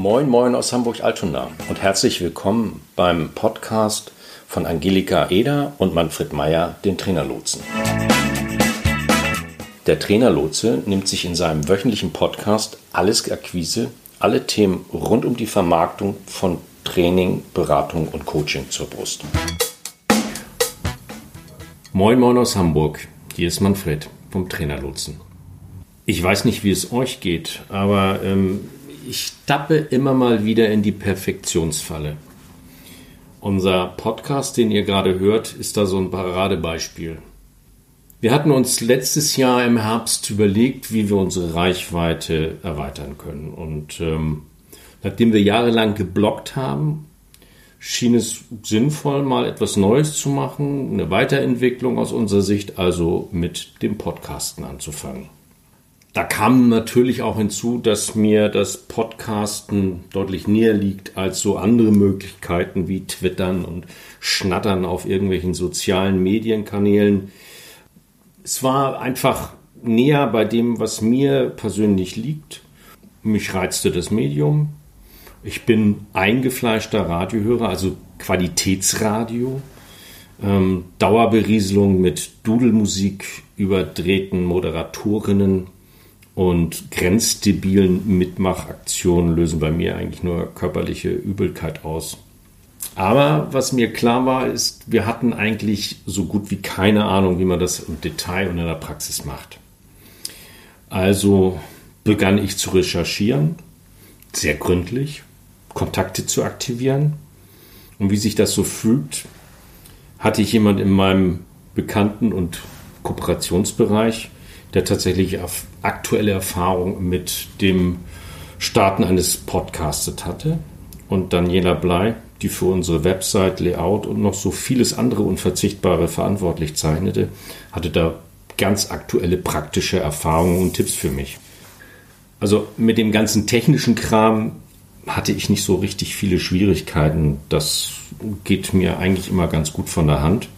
Moin, moin aus Hamburg-Altona und herzlich willkommen beim Podcast von Angelika Eder und Manfred Meyer, den Trainerlotsen. Der Trainerlotse nimmt sich in seinem wöchentlichen Podcast alles Akquise, alle Themen rund um die Vermarktung von Training, Beratung und Coaching zur Brust. Moin, moin aus Hamburg. Hier ist Manfred vom Trainerlotsen. Ich weiß nicht, wie es euch geht, aber ähm, ich tappe immer mal wieder in die Perfektionsfalle. Unser Podcast, den ihr gerade hört, ist da so ein Paradebeispiel. Wir hatten uns letztes Jahr im Herbst überlegt, wie wir unsere Reichweite erweitern können. Und ähm, nachdem wir jahrelang geblockt haben, schien es sinnvoll, mal etwas Neues zu machen, eine Weiterentwicklung aus unserer Sicht, also mit dem Podcasten anzufangen. Da kam natürlich auch hinzu, dass mir das Podcasten deutlich näher liegt als so andere Möglichkeiten wie Twittern und Schnattern auf irgendwelchen sozialen Medienkanälen. Es war einfach näher bei dem, was mir persönlich liegt. Mich reizte das Medium. Ich bin eingefleischter Radiohörer, also Qualitätsradio. Ähm, Dauerberieselung mit Dudelmusik, überdrehten Moderatorinnen und grenzdebilen Mitmachaktionen lösen bei mir eigentlich nur körperliche Übelkeit aus. Aber was mir klar war, ist, wir hatten eigentlich so gut wie keine Ahnung, wie man das im Detail und in der Praxis macht. Also begann ich zu recherchieren, sehr gründlich, Kontakte zu aktivieren. Und wie sich das so fügt, hatte ich jemand in meinem Bekannten- und Kooperationsbereich, der tatsächlich aktuelle Erfahrung mit dem Starten eines Podcasts hatte. Und Daniela Blei, die für unsere Website, Layout und noch so vieles andere Unverzichtbare verantwortlich zeichnete, hatte da ganz aktuelle praktische Erfahrungen und Tipps für mich. Also mit dem ganzen technischen Kram hatte ich nicht so richtig viele Schwierigkeiten. Das geht mir eigentlich immer ganz gut von der Hand.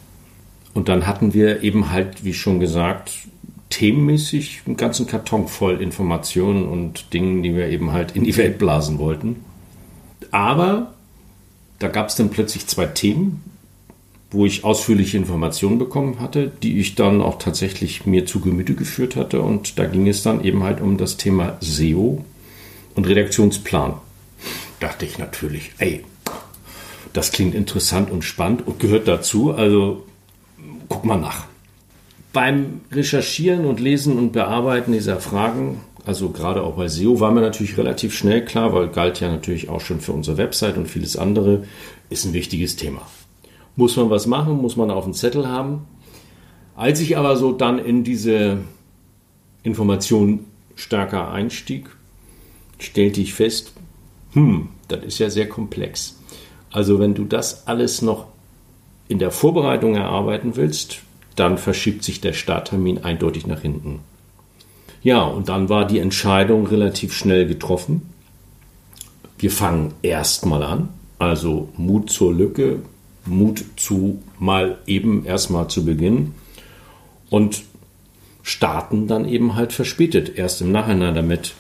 Und dann hatten wir eben halt, wie schon gesagt, themenmäßig einen ganzen Karton voll Informationen und Dingen, die wir eben halt in die Welt blasen wollten. Aber da gab es dann plötzlich zwei Themen, wo ich ausführliche Informationen bekommen hatte, die ich dann auch tatsächlich mir zu Gemüte geführt hatte. Und da ging es dann eben halt um das Thema SEO und Redaktionsplan. Dachte ich natürlich, ey, das klingt interessant und spannend und gehört dazu. Also guck mal nach. Beim Recherchieren und Lesen und Bearbeiten dieser Fragen, also gerade auch bei SEO, war mir natürlich relativ schnell klar, weil galt ja natürlich auch schon für unsere Website und vieles andere, ist ein wichtiges Thema. Muss man was machen, muss man auf dem Zettel haben. Als ich aber so dann in diese Information stärker einstieg, stellte ich fest, hm, das ist ja sehr komplex. Also wenn du das alles noch in der Vorbereitung erarbeiten willst, dann verschiebt sich der Starttermin eindeutig nach hinten. Ja, und dann war die Entscheidung relativ schnell getroffen. Wir fangen erstmal an, also Mut zur Lücke, Mut zu mal eben erstmal zu beginnen und starten dann eben halt verspätet, erst im Nachhinein damit.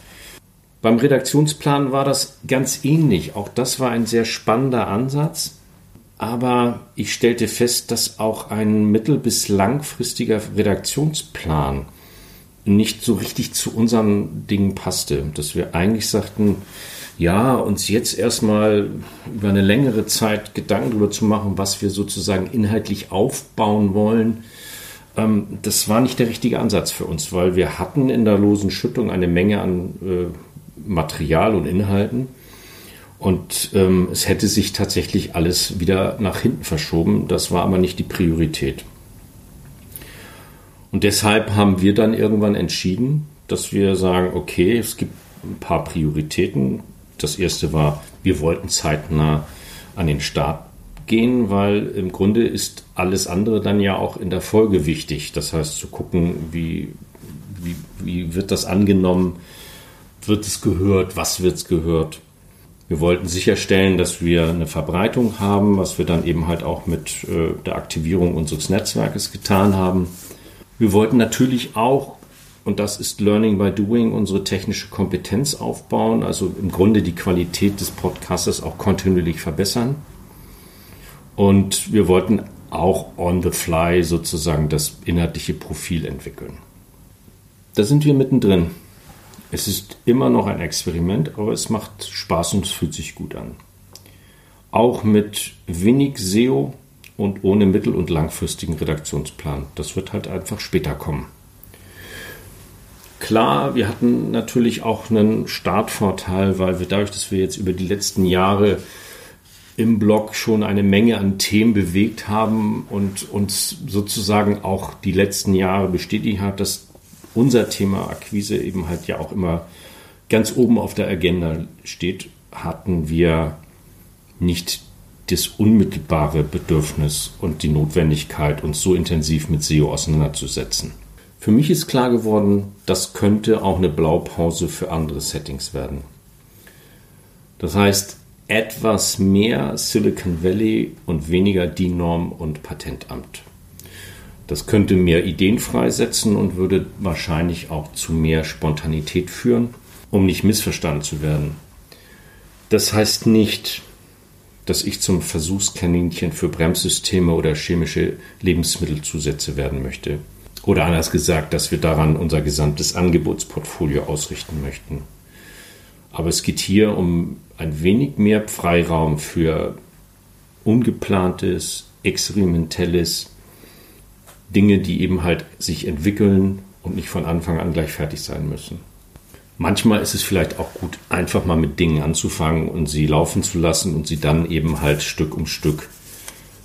Beim Redaktionsplan war das ganz ähnlich. Auch das war ein sehr spannender Ansatz. Aber ich stellte fest, dass auch ein mittel- bis langfristiger Redaktionsplan nicht so richtig zu unseren Dingen passte. Dass wir eigentlich sagten, ja, uns jetzt erstmal über eine längere Zeit Gedanken darüber zu machen, was wir sozusagen inhaltlich aufbauen wollen, ähm, das war nicht der richtige Ansatz für uns, weil wir hatten in der losen Schüttung eine Menge an äh, Material und Inhalten und ähm, es hätte sich tatsächlich alles wieder nach hinten verschoben. Das war aber nicht die Priorität. Und deshalb haben wir dann irgendwann entschieden, dass wir sagen, okay, es gibt ein paar Prioritäten. Das erste war, wir wollten zeitnah an den Start gehen, weil im Grunde ist alles andere dann ja auch in der Folge wichtig. Das heißt, zu gucken, wie, wie, wie wird das angenommen, wird es gehört, was wird es gehört. Wir wollten sicherstellen, dass wir eine Verbreitung haben, was wir dann eben halt auch mit äh, der Aktivierung unseres Netzwerkes getan haben. Wir wollten natürlich auch und das ist Learning by Doing, unsere technische Kompetenz aufbauen, also im Grunde die Qualität des Podcastes auch kontinuierlich verbessern. Und wir wollten auch on the fly sozusagen das inhaltliche Profil entwickeln. Da sind wir mittendrin. Es ist immer noch ein Experiment, aber es macht Spaß und es fühlt sich gut an. Auch mit wenig SEO und ohne mittel- und langfristigen Redaktionsplan. Das wird halt einfach später kommen. Klar, wir hatten natürlich auch einen Startvorteil, weil wir dadurch, dass wir jetzt über die letzten Jahre im Blog schon eine Menge an Themen bewegt haben und uns sozusagen auch die letzten Jahre bestätigt hat, dass unser Thema Akquise eben halt ja auch immer ganz oben auf der Agenda steht, hatten wir nicht das unmittelbare Bedürfnis und die Notwendigkeit, uns so intensiv mit SEO auseinanderzusetzen. Für mich ist klar geworden, das könnte auch eine Blaupause für andere Settings werden. Das heißt, etwas mehr Silicon Valley und weniger DIN-Norm und Patentamt. Das könnte mehr Ideen freisetzen und würde wahrscheinlich auch zu mehr Spontanität führen, um nicht missverstanden zu werden. Das heißt nicht, dass ich zum Versuchskaninchen für Bremssysteme oder chemische Lebensmittelzusätze werden möchte. Oder anders gesagt, dass wir daran unser gesamtes Angebotsportfolio ausrichten möchten. Aber es geht hier um ein wenig mehr Freiraum für ungeplantes, experimentelles, Dinge, die eben halt sich entwickeln und nicht von Anfang an gleich fertig sein müssen. Manchmal ist es vielleicht auch gut, einfach mal mit Dingen anzufangen und sie laufen zu lassen und sie dann eben halt Stück um Stück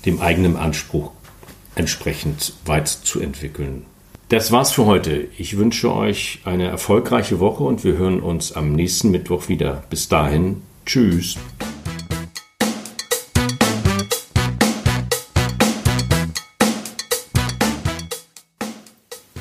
dem eigenen Anspruch entsprechend weit zu entwickeln. Das war's für heute. Ich wünsche euch eine erfolgreiche Woche und wir hören uns am nächsten Mittwoch wieder. Bis dahin, tschüss.